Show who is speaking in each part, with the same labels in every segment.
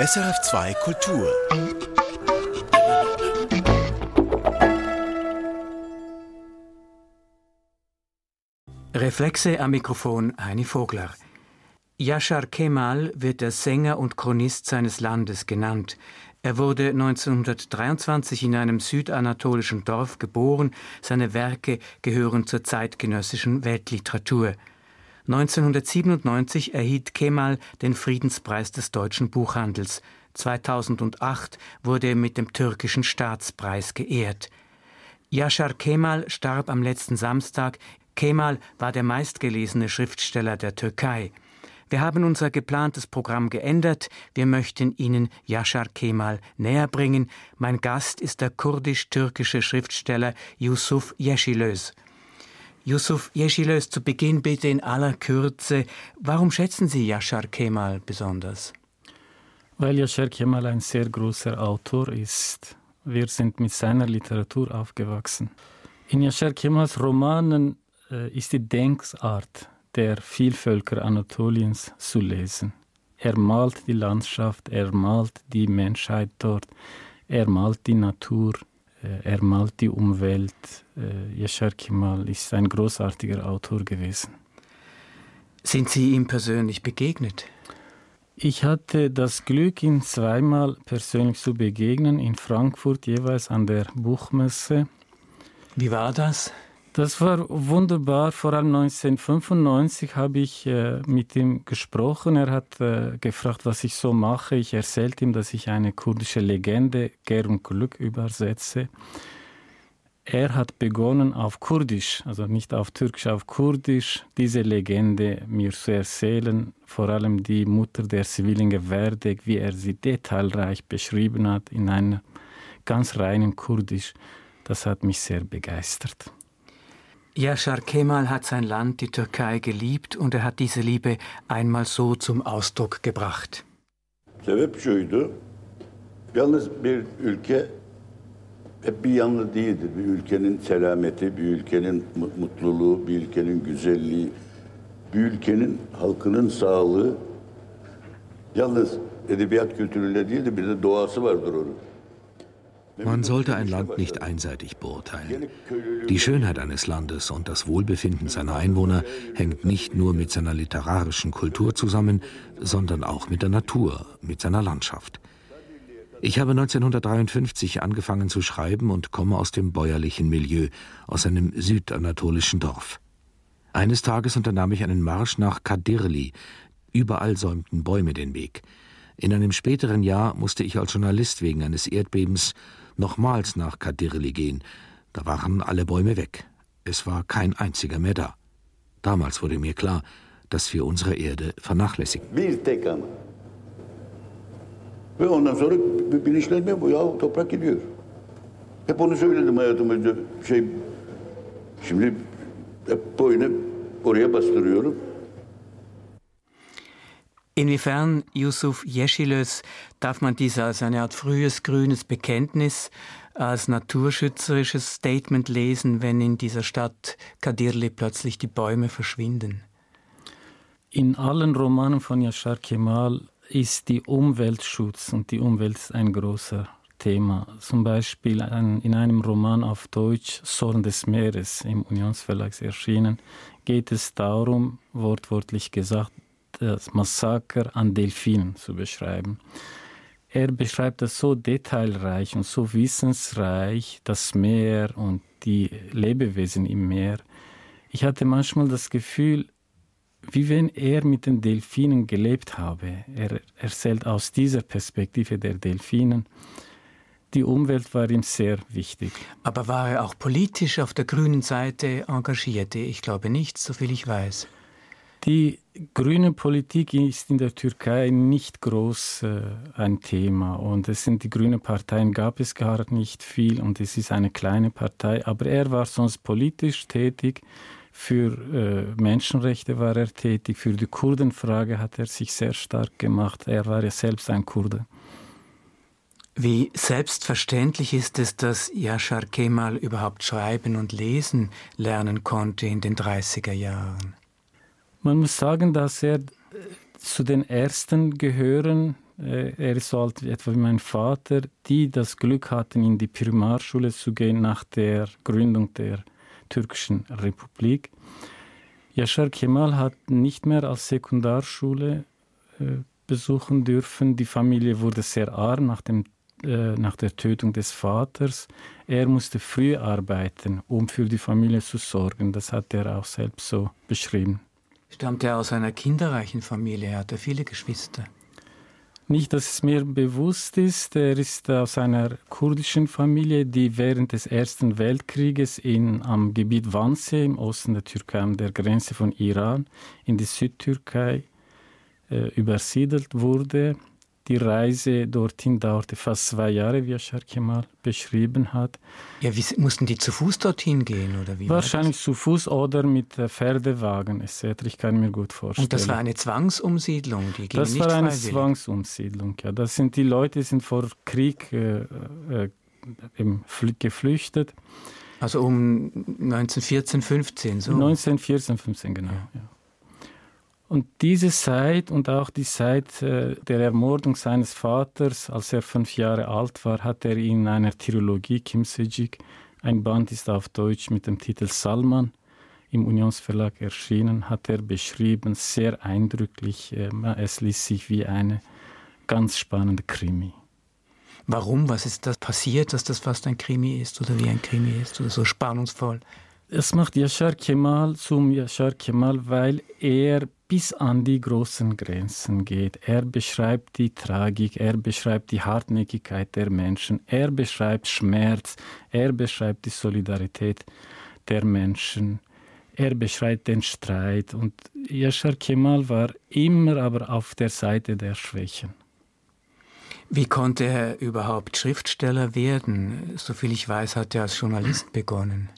Speaker 1: SRF2 Kultur.
Speaker 2: Reflexe am Mikrofon Heini Vogler. Yashar Kemal wird der Sänger und Chronist seines Landes genannt. Er wurde 1923 in einem südanatolischen Dorf geboren. Seine Werke gehören zur zeitgenössischen Weltliteratur. 1997 erhielt Kemal den Friedenspreis des deutschen Buchhandels. 2008 wurde er mit dem türkischen Staatspreis geehrt. Yashar Kemal starb am letzten Samstag. Kemal war der meistgelesene Schriftsteller der Türkei. Wir haben unser geplantes Programm geändert. Wir möchten Ihnen Yashar Kemal näher bringen. Mein Gast ist der kurdisch-türkische Schriftsteller Yusuf Yeşilöz. Yusuf Yeşilöz, zu Beginn bitte in aller Kürze, warum schätzen Sie Yashar Kemal besonders?
Speaker 3: Weil Yashar Kemal ein sehr großer Autor ist. Wir sind mit seiner Literatur aufgewachsen. In Yashar Kemals Romanen äh, ist die Denkart der Vielvölker Anatoliens zu lesen. Er malt die Landschaft, er malt die Menschheit dort, er malt die Natur, er malt die Umwelt. Äh, Yashar Kemal ist ein großartiger Autor gewesen.
Speaker 2: Sind Sie ihm persönlich begegnet?
Speaker 3: Ich hatte das Glück, ihn zweimal persönlich zu begegnen, in Frankfurt jeweils an der Buchmesse.
Speaker 2: Wie war das?
Speaker 3: Das war wunderbar. Vor allem 1995 habe ich äh, mit ihm gesprochen. Er hat äh, gefragt, was ich so mache. Ich erzählte ihm, dass ich eine kurdische Legende Ger und Glück übersetze. Er hat begonnen auf Kurdisch, also nicht auf Türkisch, auf Kurdisch, diese Legende mir zu erzählen. Vor allem die Mutter der Zwillinge Werdek, wie er sie detailreich beschrieben hat in einem ganz reinen Kurdisch. Das hat mich sehr begeistert.
Speaker 2: Yashar Kemal hat sein Land, die Türkei, geliebt und er hat diese Liebe einmal so zum Ausdruck gebracht.
Speaker 4: Sebep şuydu. Yalnız bir ülke hep bir yanlı değildir. Bir ülkenin selameti, bir ülkenin mutluluğu, bir ülkenin güzelliği, bir ülkenin halkının sağlığı yalnız edebiyat kültürüyle değil de bir de doğası vardır onun.
Speaker 5: Man sollte ein Land nicht einseitig beurteilen. Die Schönheit eines Landes und das Wohlbefinden seiner Einwohner hängt nicht nur mit seiner literarischen Kultur zusammen, sondern auch mit der Natur, mit seiner Landschaft. Ich habe 1953 angefangen zu schreiben und komme aus dem bäuerlichen Milieu, aus einem südanatolischen Dorf. Eines Tages unternahm ich einen Marsch nach Kadirli. Überall säumten Bäume den Weg. In einem späteren Jahr musste ich als Journalist wegen eines Erdbebens nochmals nach Kadirli gehen. Da waren alle Bäume weg. Es war kein einziger mehr da. Damals wurde mir klar, dass wir unsere Erde vernachlässigen.
Speaker 4: Bir tek ama. Ve ondan sonra bilinçlenme bu ya toprak gidiyor. Hep onu söyledim hayatımda şey şimdi hep boyunu oraya bastırıyorum.
Speaker 2: Inwiefern, Yusuf Yeşilöz, darf man dies als eine Art frühes grünes Bekenntnis, als naturschützerisches Statement lesen, wenn in dieser Stadt Kadirli plötzlich die Bäume verschwinden?
Speaker 3: In allen Romanen von Yashar Kemal ist die Umweltschutz und die Umwelt ein großer Thema. Zum Beispiel in einem Roman auf Deutsch, Sorn des Meeres, im Unionsverlag erschienen, geht es darum, wortwörtlich gesagt, das Massaker an Delfinen zu beschreiben. Er beschreibt das so detailreich und so wissensreich, das Meer und die Lebewesen im Meer. Ich hatte manchmal das Gefühl, wie wenn er mit den Delfinen gelebt habe. Er erzählt aus dieser Perspektive der Delfinen. Die Umwelt war ihm sehr wichtig.
Speaker 2: Aber war er auch politisch auf der grünen Seite engagiert? Ich glaube nicht, soviel ich weiß.
Speaker 3: Die grüne Politik ist in der Türkei nicht groß äh, ein Thema und es sind die grünen Parteien gab es gar nicht viel und es ist eine kleine Partei, aber er war sonst politisch tätig. Für äh, Menschenrechte war er tätig, für die Kurdenfrage hat er sich sehr stark gemacht. Er war ja selbst ein Kurde.
Speaker 2: Wie selbstverständlich ist es, dass Yashar Kemal überhaupt schreiben und lesen lernen konnte in den 30er Jahren?
Speaker 3: Man muss sagen, dass er zu den Ersten gehören, äh, er ist so alt etwa wie mein Vater, die das Glück hatten, in die Primarschule zu gehen nach der Gründung der türkischen Republik. Yashar Kemal hat nicht mehr als Sekundarschule äh, besuchen dürfen. Die Familie wurde sehr arm nach, dem, äh, nach der Tötung des Vaters. Er musste früh arbeiten, um für die Familie zu sorgen. Das hat er auch selbst so beschrieben.
Speaker 2: Stammt er aus einer kinderreichen Familie? Er hatte viele Geschwister.
Speaker 3: Nicht, dass es mir bewusst ist. Er ist aus einer kurdischen Familie, die während des Ersten Weltkrieges in, am Gebiet Wannsee im Osten der Türkei, an der Grenze von Iran, in die Südtürkei äh, übersiedelt wurde. Die Reise dorthin dauerte fast zwei Jahre, wie Yashar Kemal beschrieben hat.
Speaker 2: Ja, wie, mussten die zu Fuß dorthin gehen? Oder wie
Speaker 3: Wahrscheinlich zu Fuß oder mit Pferdewagen etc. Ich kann mir gut vorstellen.
Speaker 2: Und das war eine Zwangsumsiedlung?
Speaker 3: Die ging das war eine freiwillig. Zwangsumsiedlung, ja. Das sind die Leute, die sind vor Krieg äh, äh, geflüchtet.
Speaker 2: Also um 1914, 15 so?
Speaker 3: 1914, 15, genau, ja. Und diese Zeit und auch die Zeit äh, der Ermordung seines Vaters, als er fünf Jahre alt war, hat er in einer Trilogie, Kim Sejik, ein Band ist auf Deutsch mit dem Titel Salman im Unionsverlag erschienen, hat er beschrieben, sehr eindrücklich. Äh, es liest sich wie eine ganz spannende Krimi.
Speaker 2: Warum? Was ist das passiert, dass das fast ein Krimi ist oder wie ein Krimi ist oder so spannungsvoll?
Speaker 3: Es macht Yashar Kemal zum Yashar Kemal, weil er bis an die großen Grenzen geht. Er beschreibt die Tragik, er beschreibt die Hartnäckigkeit der Menschen, er beschreibt Schmerz, er beschreibt die Solidarität der Menschen, er beschreibt den Streit. Und Yashar Kemal war immer aber auf der Seite der Schwächen.
Speaker 2: Wie konnte er überhaupt Schriftsteller werden? Soviel ich weiß, hat er als Journalist begonnen.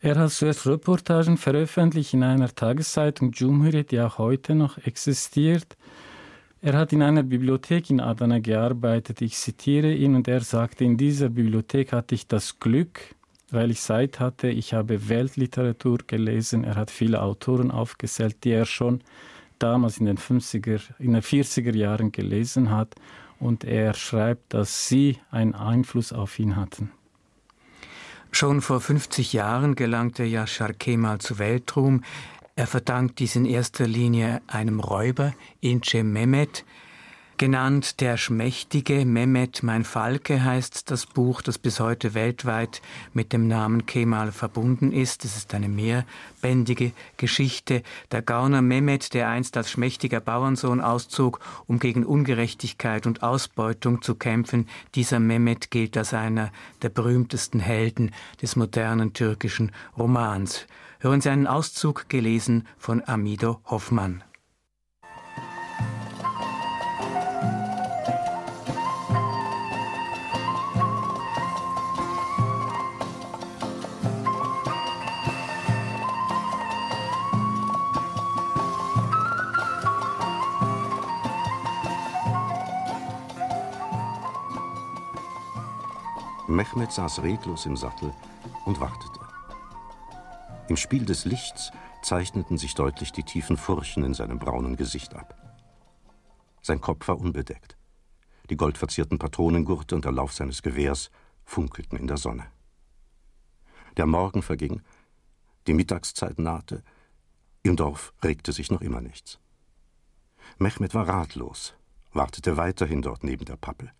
Speaker 3: Er hat zuerst Reportagen veröffentlicht in einer Tageszeitung Cumhuriyet, die auch heute noch existiert. Er hat in einer Bibliothek in Adana gearbeitet. Ich zitiere ihn und er sagte, in dieser Bibliothek hatte ich das Glück, weil ich Zeit hatte, ich habe Weltliteratur gelesen. Er hat viele Autoren aufgesellt, die er schon damals in den 50er, in den 40er Jahren gelesen hat. Und er schreibt, dass sie einen Einfluss auf ihn hatten.
Speaker 2: Schon vor 50 Jahren gelangte Yashar Kemal zu Weltruhm. Er verdankt dies in erster Linie einem Räuber, Ince Mehmet, Genannt Der Schmächtige, Mehmet mein Falke heißt das Buch, das bis heute weltweit mit dem Namen Kemal verbunden ist. Es ist eine mehrbändige Geschichte. Der Gauner Mehmet, der einst als schmächtiger Bauernsohn auszog, um gegen Ungerechtigkeit und Ausbeutung zu kämpfen, dieser Mehmet gilt als einer der berühmtesten Helden des modernen türkischen Romans. Hören Sie einen Auszug gelesen von Amido Hoffmann.
Speaker 1: Mehmet saß reglos im Sattel und wartete. Im Spiel des Lichts zeichneten sich deutlich die tiefen Furchen in seinem braunen Gesicht ab. Sein Kopf war unbedeckt. Die goldverzierten Patronengurte und der Lauf seines Gewehrs funkelten in der Sonne. Der Morgen verging, die Mittagszeit nahte, im Dorf regte sich noch immer nichts. Mehmet war ratlos, wartete weiterhin dort neben der Pappel.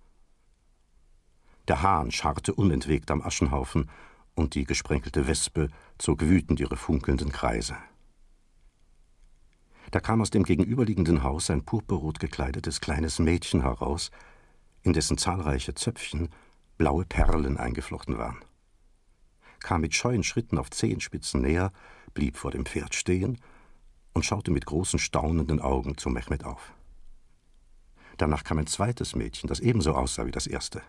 Speaker 1: Der Hahn scharrte unentwegt am Aschenhaufen, und die gesprenkelte Wespe zog wütend ihre funkelnden Kreise. Da kam aus dem gegenüberliegenden Haus ein purpurrot gekleidetes kleines Mädchen heraus, in dessen zahlreiche Zöpfchen blaue Perlen eingeflochten waren. Kam mit scheuen Schritten auf Zehenspitzen näher, blieb vor dem Pferd stehen und schaute mit großen staunenden Augen zu Mehmet auf. Danach kam ein zweites Mädchen, das ebenso aussah wie das erste.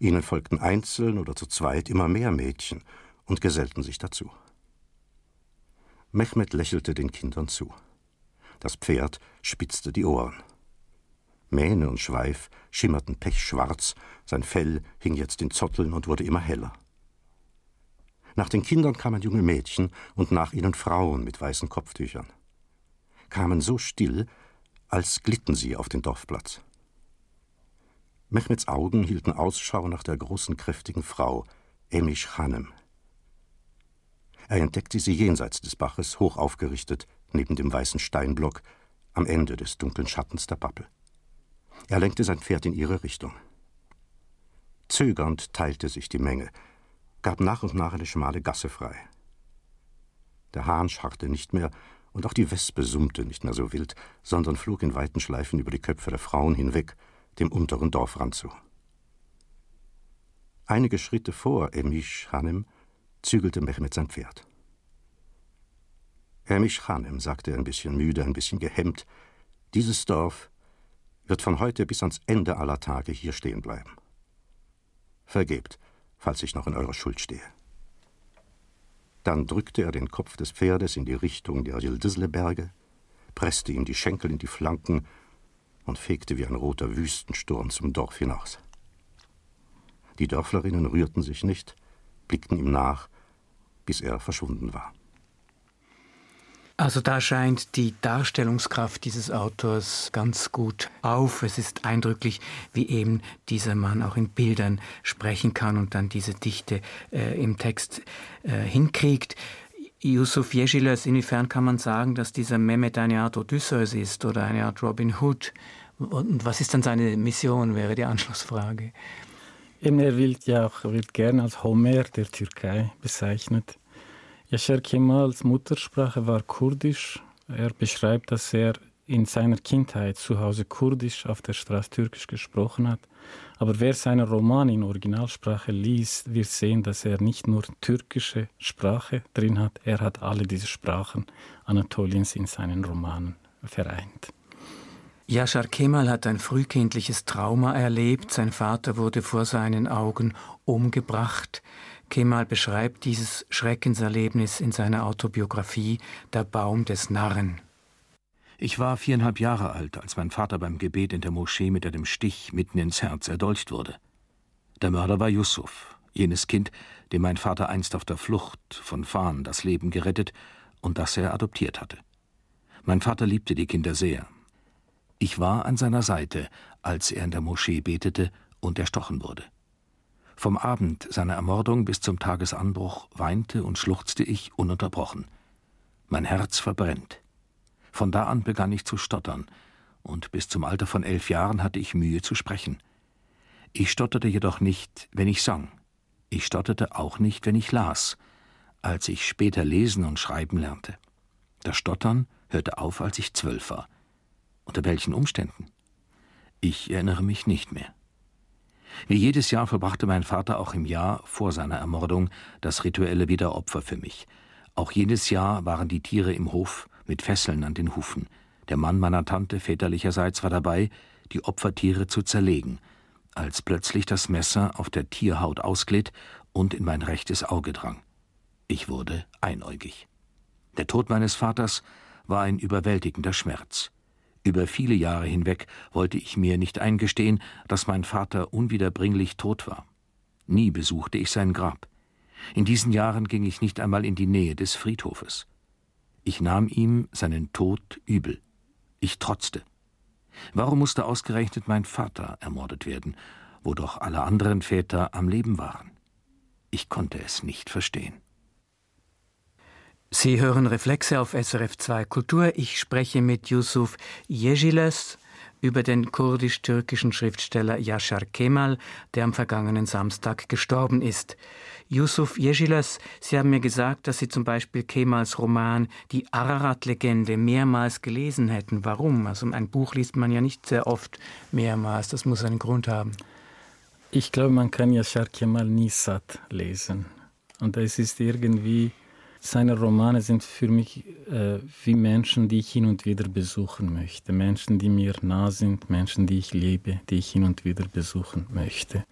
Speaker 1: Ihnen folgten einzeln oder zu zweit immer mehr Mädchen und gesellten sich dazu. Mehmet lächelte den Kindern zu. Das Pferd spitzte die Ohren. Mähne und Schweif schimmerten pechschwarz, sein Fell hing jetzt in Zotteln und wurde immer heller. Nach den Kindern kamen junge Mädchen und nach ihnen Frauen mit weißen Kopftüchern. Kamen so still, als glitten sie auf den Dorfplatz. Mehmets Augen hielten Ausschau nach der großen, kräftigen Frau, Emish Hanem. Er entdeckte sie jenseits des Baches, hoch aufgerichtet, neben dem weißen Steinblock, am Ende des dunklen Schattens der Pappel. Er lenkte sein Pferd in ihre Richtung. Zögernd teilte sich die Menge, gab nach und nach eine schmale Gasse frei. Der Hahn scharrte nicht mehr, und auch die Wespe summte nicht mehr so wild, sondern flog in weiten Schleifen über die Köpfe der Frauen hinweg, dem unteren Dorfrand zu. Einige Schritte vor Emish Hanem zügelte Mehmet sein Pferd. Emish Hanem, sagte er ein bisschen müde, ein bisschen gehemmt, dieses Dorf wird von heute bis ans Ende aller Tage hier stehen bleiben. Vergebt, falls ich noch in eurer Schuld stehe. Dann drückte er den Kopf des Pferdes in die Richtung der Yıldızlı-Berge, presste ihm die Schenkel in die Flanken und fegte wie ein roter Wüstensturm zum Dorf hinaus. Die Dörflerinnen rührten sich nicht, blickten ihm nach, bis er verschwunden war.
Speaker 2: Also da scheint die Darstellungskraft dieses Autors ganz gut auf. Es ist eindrücklich, wie eben dieser Mann auch in Bildern sprechen kann und dann diese Dichte äh, im Text äh, hinkriegt. Yusuf Yeşiles, inwiefern kann man sagen, dass dieser Mehmet eine Art Odysseus ist oder eine Art Robin Hood? Und was ist dann seine Mission, wäre die Anschlussfrage.
Speaker 3: Eben, er wird ja auch wird gern als Homer der Türkei bezeichnet. Yashar Kemals Muttersprache war Kurdisch. Er beschreibt, dass er in seiner Kindheit zu Hause Kurdisch auf der Straße Türkisch gesprochen hat. Aber wer seine Romane in Originalsprache liest, wird sehen, dass er nicht nur türkische Sprache drin hat, er hat alle diese Sprachen Anatoliens in seinen Romanen vereint.
Speaker 2: Yashar Kemal hat ein frühkindliches Trauma erlebt. Sein Vater wurde vor seinen Augen umgebracht. Kemal beschreibt dieses Schreckenserlebnis in seiner Autobiografie Der Baum des Narren.
Speaker 5: Ich war viereinhalb Jahre alt, als mein Vater beim Gebet in der Moschee mit einem Stich mitten ins Herz erdolcht wurde. Der Mörder war Yusuf, jenes Kind, dem mein Vater einst auf der Flucht von Fahn das Leben gerettet und das er adoptiert hatte. Mein Vater liebte die Kinder sehr. Ich war an seiner Seite, als er in der Moschee betete und erstochen wurde. Vom Abend seiner Ermordung bis zum Tagesanbruch weinte und schluchzte ich ununterbrochen. Mein Herz verbrennt. Von da an begann ich zu stottern, und bis zum Alter von elf Jahren hatte ich Mühe zu sprechen. Ich stotterte jedoch nicht, wenn ich sang. Ich stotterte auch nicht, wenn ich las, als ich später lesen und schreiben lernte. Das Stottern hörte auf, als ich zwölf war. Unter welchen Umständen? Ich erinnere mich nicht mehr. Wie jedes Jahr verbrachte mein Vater auch im Jahr vor seiner Ermordung das rituelle Wiederopfer für mich. Auch jedes Jahr waren die Tiere im Hof mit Fesseln an den Hufen. Der Mann meiner Tante väterlicherseits war dabei, die Opfertiere zu zerlegen, als plötzlich das Messer auf der Tierhaut ausglitt und in mein rechtes Auge drang. Ich wurde einäugig. Der Tod meines Vaters war ein überwältigender Schmerz. Über viele Jahre hinweg wollte ich mir nicht eingestehen, dass mein Vater unwiederbringlich tot war. Nie besuchte ich sein Grab. In diesen Jahren ging ich nicht einmal in die Nähe des Friedhofes. Ich nahm ihm seinen Tod übel. Ich trotzte. Warum musste ausgerechnet mein Vater ermordet werden, wo doch alle anderen Väter am Leben waren? Ich konnte es nicht verstehen.
Speaker 2: Sie hören Reflexe auf SRF 2 Kultur. Ich spreche mit Yusuf Yejiles über den kurdisch-türkischen Schriftsteller Yashar Kemal, der am vergangenen Samstag gestorben ist. Yusuf Yejiles, Sie haben mir gesagt, dass Sie zum Beispiel Kemals Roman Die Ararat-Legende mehrmals gelesen hätten. Warum? Also ein Buch liest man ja nicht sehr oft mehrmals. Das muss einen Grund haben.
Speaker 3: Ich glaube, man kann Yashar Kemal nie satt lesen. Und es ist irgendwie seine Romane sind für mich äh, wie Menschen, die ich hin und wieder besuchen möchte. Menschen, die mir nah sind, Menschen, die ich liebe, die ich hin und wieder besuchen möchte.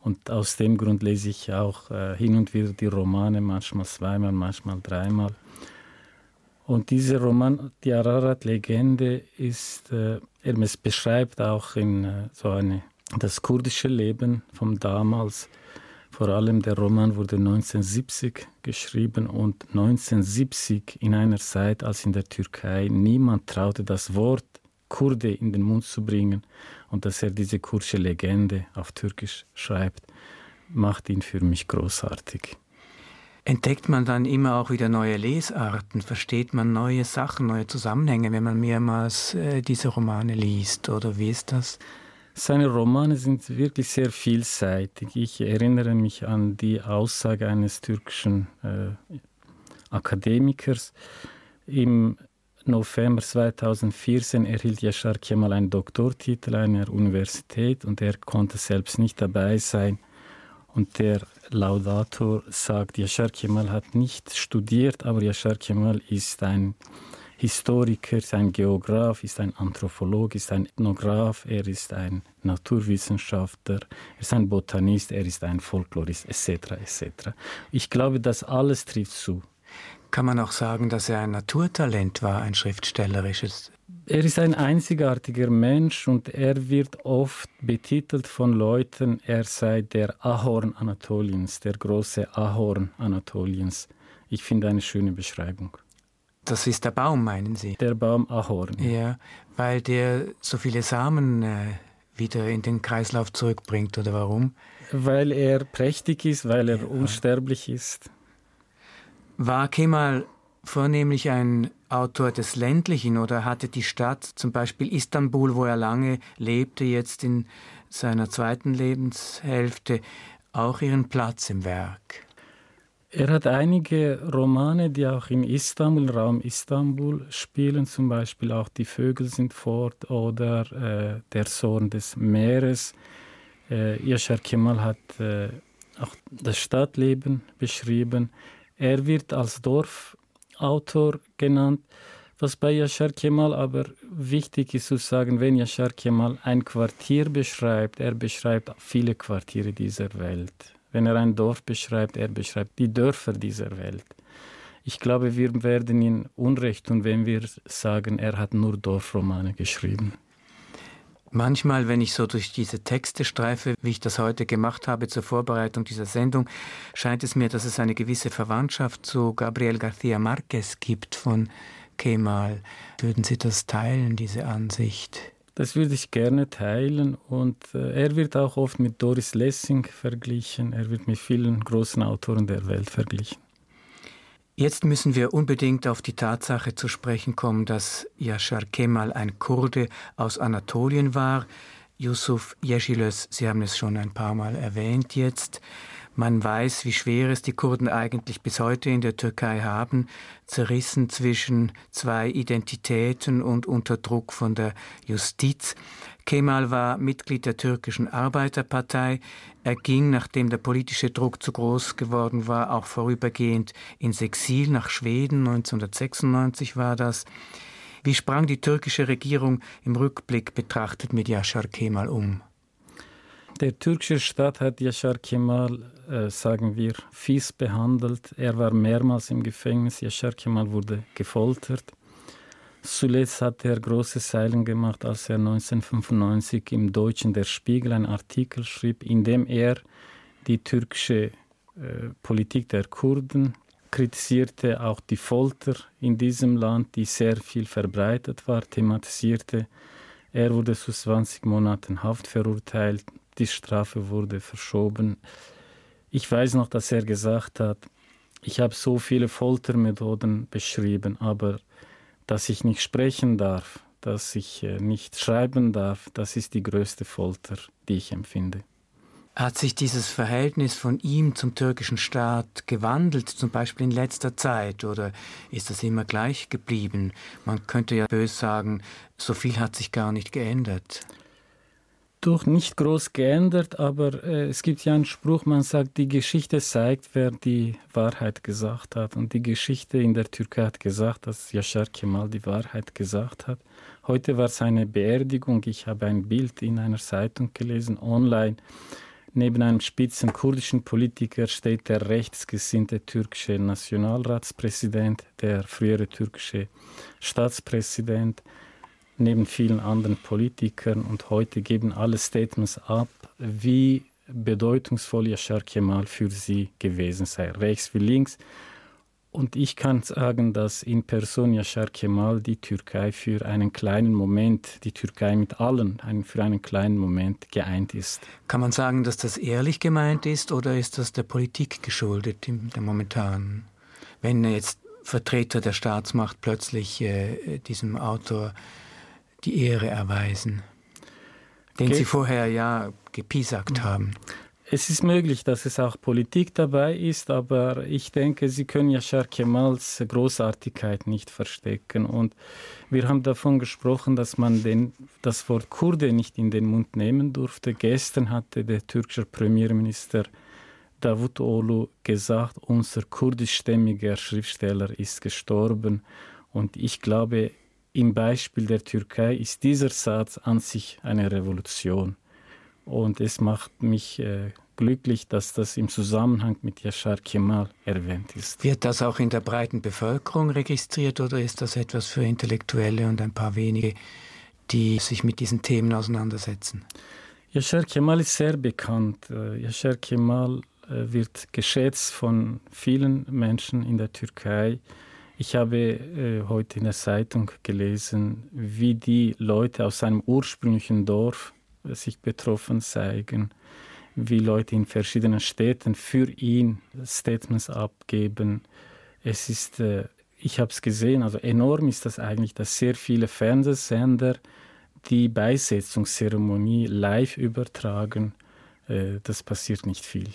Speaker 3: Und aus dem Grund lese ich auch äh, hin und wieder die Romane, manchmal zweimal, manchmal dreimal. Und dieser Roman, die Ararat-Legende, ist, äh, es beschreibt auch in äh, so eine, das kurdische Leben vom damals vor allem der Roman wurde 1970 geschrieben und 1970 in einer Zeit, als in der Türkei niemand traute das Wort Kurde in den Mund zu bringen und dass er diese kurdische Legende auf Türkisch schreibt, macht ihn für mich großartig.
Speaker 2: Entdeckt man dann immer auch wieder neue Lesarten? Versteht man neue Sachen, neue Zusammenhänge, wenn man mehrmals äh, diese Romane liest? Oder wie ist das?
Speaker 3: Seine Romane sind wirklich sehr vielseitig. Ich erinnere mich an die Aussage eines türkischen äh, Akademikers. Im November 2014 erhielt Yashar Kemal einen Doktortitel an einer Universität und er konnte selbst nicht dabei sein. Und der Laudator sagt, Yashar Kemal hat nicht studiert, aber Yashar Kemal ist ein Historiker, ist ein Geograf, ist ein Anthropologe, ist ein Ethnograph, er ist ein Naturwissenschaftler, er ist ein Botanist, er ist ein Folklorist, etc. etc. Ich glaube, das alles trifft zu.
Speaker 2: Kann man auch sagen, dass er ein Naturtalent war, ein schriftstellerisches?
Speaker 3: Er ist ein einzigartiger Mensch und er wird oft betitelt von Leuten, er sei der Ahorn Anatoliens, der große Ahorn Anatoliens. Ich finde eine schöne Beschreibung.
Speaker 2: Das ist der Baum, meinen Sie?
Speaker 3: Der Baum Ahorn.
Speaker 2: Ja, weil der so viele Samen äh, wieder in den Kreislauf zurückbringt, oder warum?
Speaker 3: Weil er prächtig ist, weil er ja. unsterblich ist.
Speaker 2: War Kemal vornehmlich ein Autor des Ländlichen oder hatte die Stadt, zum Beispiel Istanbul, wo er lange lebte, jetzt in seiner zweiten Lebenshälfte, auch ihren Platz im Werk?
Speaker 3: Er hat einige Romane, die auch im Istanbul, Raum Istanbul spielen, zum Beispiel auch Die Vögel sind fort oder äh, Der Sohn des Meeres. Äh, Yashar Kemal hat äh, auch das Stadtleben beschrieben. Er wird als Dorfautor genannt. Was bei Yashar Kemal aber wichtig ist zu sagen, wenn Yashar Kemal ein Quartier beschreibt, er beschreibt viele Quartiere dieser Welt. Wenn er ein Dorf beschreibt, er beschreibt die Dörfer dieser Welt. Ich glaube, wir werden ihn Unrecht tun, wenn wir sagen, er hat nur Dorfromane geschrieben.
Speaker 2: Manchmal, wenn ich so durch diese Texte streife, wie ich das heute gemacht habe zur Vorbereitung dieser Sendung, scheint es mir, dass es eine gewisse Verwandtschaft zu Gabriel García Márquez gibt von Kemal. Würden Sie das teilen, diese Ansicht?
Speaker 3: Das würde ich gerne teilen und äh, er wird auch oft mit Doris Lessing verglichen. Er wird mit vielen großen Autoren der Welt verglichen.
Speaker 2: Jetzt müssen wir unbedingt auf die Tatsache zu sprechen kommen, dass Yashar Kemal ein Kurde aus Anatolien war. Yusuf Yeşilöz, Sie haben es schon ein paar Mal erwähnt jetzt. Man weiß, wie schwer es die Kurden eigentlich bis heute in der Türkei haben, zerrissen zwischen zwei Identitäten und unter Druck von der Justiz. Kemal war Mitglied der türkischen Arbeiterpartei. Er ging, nachdem der politische Druck zu groß geworden war, auch vorübergehend ins Exil nach Schweden. 1996 war das. Wie sprang die türkische Regierung im Rückblick betrachtet mit Yashar Kemal um?
Speaker 3: Der türkische Staat hat Yashar Kemal, äh, sagen wir, fies behandelt. Er war mehrmals im Gefängnis. Yashar Kemal wurde gefoltert. Zuletzt hat er große Zeilen gemacht, als er 1995 im Deutschen Der Spiegel einen Artikel schrieb, in dem er die türkische äh, Politik der Kurden kritisierte, auch die Folter in diesem Land, die sehr viel verbreitet war, thematisierte. Er wurde zu 20 Monaten Haft verurteilt die Strafe wurde verschoben. Ich weiß noch, dass er gesagt hat, ich habe so viele Foltermethoden beschrieben, aber dass ich nicht sprechen darf, dass ich äh, nicht schreiben darf, das ist die größte Folter, die ich empfinde.
Speaker 2: Hat sich dieses Verhältnis von ihm zum türkischen Staat gewandelt, zum Beispiel in letzter Zeit, oder ist das immer gleich geblieben? Man könnte ja bös sagen, so viel hat sich gar nicht geändert
Speaker 3: doch nicht groß geändert, aber äh, es gibt ja einen Spruch, man sagt, die Geschichte zeigt, wer die Wahrheit gesagt hat. Und die Geschichte in der Türkei hat gesagt, dass Yashar Kemal die Wahrheit gesagt hat. Heute war seine Beerdigung. Ich habe ein Bild in einer Zeitung gelesen, online. Neben einem spitzen kurdischen Politiker steht der rechtsgesinnte türkische Nationalratspräsident, der frühere türkische Staatspräsident neben vielen anderen Politikern und heute geben alle Statements ab, wie bedeutungsvoll Yashar Kemal für sie gewesen sei, rechts wie links. Und ich kann sagen, dass in Person Yashar Kemal die Türkei für einen kleinen Moment, die Türkei mit allen, für einen kleinen Moment geeint ist.
Speaker 2: Kann man sagen, dass das ehrlich gemeint ist oder ist das der Politik geschuldet, der momentanen? Wenn jetzt Vertreter der Staatsmacht plötzlich äh, diesem Autor die Ehre erweisen, den Ge Sie vorher ja gepiesackt haben.
Speaker 3: Es ist möglich, dass es auch Politik dabei ist, aber ich denke, Sie können Yashar Kemals Großartigkeit nicht verstecken. Und wir haben davon gesprochen, dass man den, das Wort Kurde nicht in den Mund nehmen durfte. Gestern hatte der türkische Premierminister Davutoglu gesagt, unser kurdischstämmiger Schriftsteller ist gestorben. Und ich glaube, im Beispiel der Türkei ist dieser Satz an sich eine Revolution. Und es macht mich äh, glücklich, dass das im Zusammenhang mit Yashar Kemal erwähnt ist.
Speaker 2: Wird das auch in der breiten Bevölkerung registriert oder ist das etwas für Intellektuelle und ein paar wenige, die sich mit diesen Themen auseinandersetzen?
Speaker 3: Yashar Kemal ist sehr bekannt. Äh, Yashar Kemal äh, wird geschätzt von vielen Menschen in der Türkei. Ich habe äh, heute in der Zeitung gelesen, wie die Leute aus seinem ursprünglichen Dorf sich betroffen zeigen, wie Leute in verschiedenen Städten für ihn Statements abgeben. Es ist, äh, ich habe es gesehen, also enorm ist das eigentlich, dass sehr viele Fernsehsender die Beisetzungszeremonie live übertragen. Äh, das passiert nicht viel.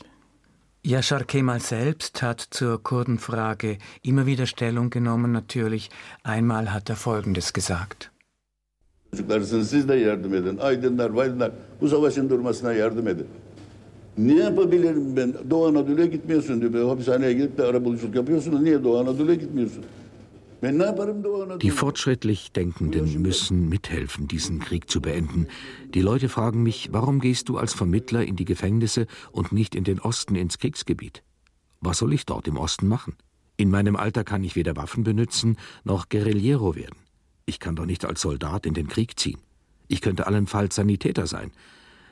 Speaker 2: Yashar Kemal selbst hat zur Kurdenfrage immer wieder Stellung genommen, natürlich. Einmal hat er Folgendes gesagt.
Speaker 4: Çocuklarısınız siz de yardım edin. Aydınlar, vaydınlar bu savaşın durmasına yardım edin. Ne yapabilirim ben? Doğu Anadolu'ya gitmiyorsun diyor. Hapishaneye gidip de arabuluculuk yapıyorsun. Niye Doğu Anadolu'ya gitmiyorsun?
Speaker 5: Die fortschrittlich Denkenden müssen mithelfen, diesen Krieg zu beenden. Die Leute fragen mich, warum gehst du als Vermittler in die Gefängnisse und nicht in den Osten ins Kriegsgebiet? Was soll ich dort im Osten machen? In meinem Alter kann ich weder Waffen benutzen noch Guerillero werden. Ich kann doch nicht als Soldat in den Krieg ziehen. Ich könnte allenfalls Sanitäter sein.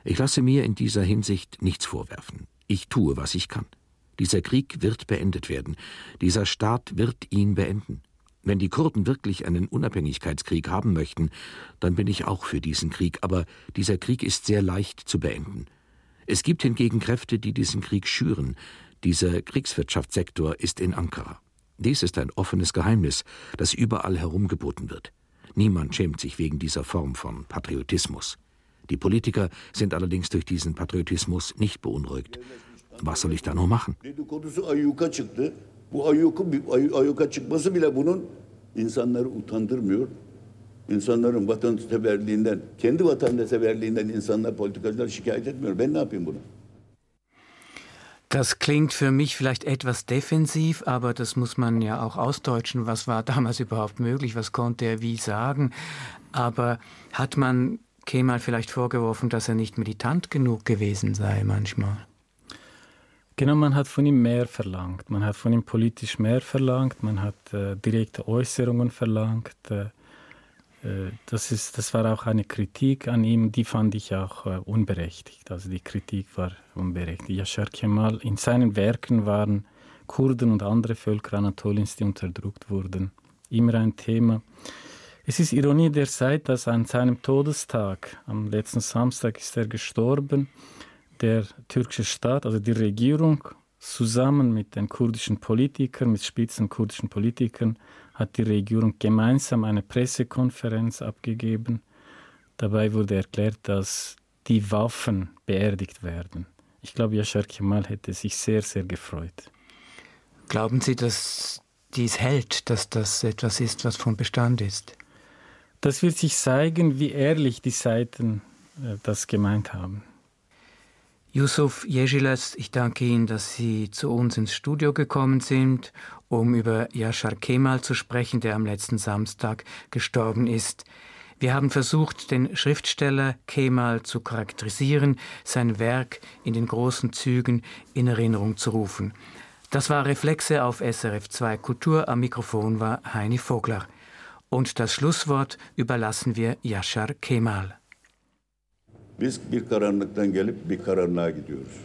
Speaker 5: Ich lasse mir in dieser Hinsicht nichts vorwerfen. Ich tue, was ich kann. Dieser Krieg wird beendet werden. Dieser Staat wird ihn beenden. Wenn die Kurden wirklich einen Unabhängigkeitskrieg haben möchten, dann bin ich auch für diesen Krieg, aber dieser Krieg ist sehr leicht zu beenden. Es gibt hingegen Kräfte, die diesen Krieg schüren. Dieser Kriegswirtschaftssektor ist in Ankara. Dies ist ein offenes Geheimnis, das überall herumgeboten wird. Niemand schämt sich wegen dieser Form von Patriotismus. Die Politiker sind allerdings durch diesen Patriotismus nicht beunruhigt. Was soll ich da nur machen?
Speaker 4: İnsanların vatanseverliğinden, kendi vatanseverliğinden insanlar politikacılar şikayet etmiyor. Ben ne yapayım bunu?
Speaker 2: Das klingt für mich vielleicht etwas defensiv, aber das muss man ja auch ausdeutschen. Was war damals überhaupt möglich? Was konnte er wie sagen? Aber hat man Kemal vielleicht vorgeworfen, dass er nicht militant genug gewesen sei manchmal?
Speaker 3: Genau, man hat von ihm mehr verlangt. Man hat von ihm politisch mehr verlangt. Man hat äh, direkte Äußerungen verlangt. Äh, äh, das, ist, das war auch eine Kritik an ihm, die fand ich auch äh, unberechtigt. Also die Kritik war unberechtigt. Yashar Kemal, in seinen Werken waren Kurden und andere Völker Anatoliens, die unterdrückt wurden, immer ein Thema. Es ist Ironie der Zeit, dass an seinem Todestag, am letzten Samstag ist er gestorben, der türkische Staat, also die Regierung, zusammen mit den kurdischen Politikern, mit spitzen kurdischen Politikern, hat die Regierung gemeinsam eine Pressekonferenz abgegeben. Dabei wurde erklärt, dass die Waffen beerdigt werden. Ich glaube, Yashar Kemal hätte sich sehr, sehr gefreut.
Speaker 2: Glauben Sie, dass dies hält, dass das etwas ist, was von Bestand ist?
Speaker 3: Das wird sich zeigen, wie ehrlich die Seiten äh, das gemeint haben.
Speaker 2: Yusuf Yejiles, ich danke Ihnen, dass Sie zu uns ins Studio gekommen sind, um über Yashar Kemal zu sprechen, der am letzten Samstag gestorben ist. Wir haben versucht, den Schriftsteller Kemal zu charakterisieren, sein Werk in den großen Zügen in Erinnerung zu rufen. Das war Reflexe auf SRF 2 Kultur. Am Mikrofon war Heini Vogler. Und das Schlusswort überlassen wir Yashar Kemal.
Speaker 4: Biz bir karanlıktan gelip bir karanlığa gidiyoruz.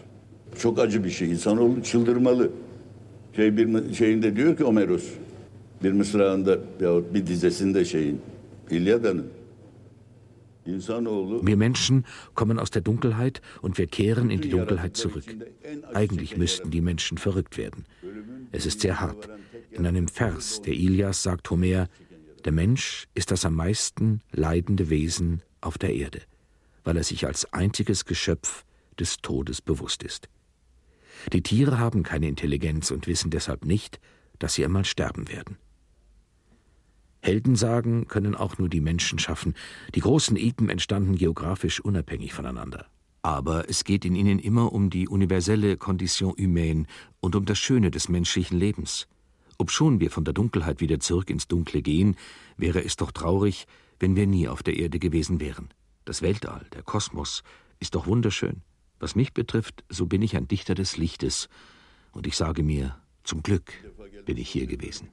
Speaker 4: Çok acı bir şey. İnsanoğlu çıldırmalı. Şey bir şeyinde diyor ki Omeros bir mısrağında yahut bir dizesinde şeyin İlyada'nın
Speaker 5: Wir Menschen kommen aus der Dunkelheit und wir kehren in die Dunkelheit zurück. Eigentlich müssten die Menschen verrückt werden. Es ist sehr hart. In einem Vers der Ilias sagt Homer, der Mensch ist das am meisten leidende Wesen auf der Erde, weil er sich als einziges Geschöpf des Todes bewusst ist. Die Tiere haben keine Intelligenz und wissen deshalb nicht, dass sie einmal sterben werden. Heldensagen können auch nur die Menschen schaffen. Die großen Epen entstanden geografisch unabhängig voneinander. Aber es geht in ihnen immer um die universelle Condition humaine und um das Schöne des menschlichen Lebens. Obschon wir von der Dunkelheit wieder zurück ins Dunkle gehen, wäre es doch traurig, wenn wir nie auf der Erde gewesen wären. Das Weltall, der Kosmos, ist doch wunderschön. Was mich betrifft, so bin ich ein Dichter des Lichtes. Und ich sage mir, zum Glück bin ich hier gewesen.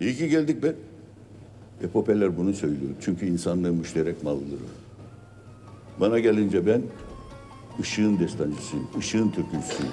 Speaker 4: İyi ki geldik be. Epopeler bunu söylüyor. Çünkü insanlığın müşterek malıdır. Bana gelince ben ışığın destancısıyım, ışığın türkücüsüyüm.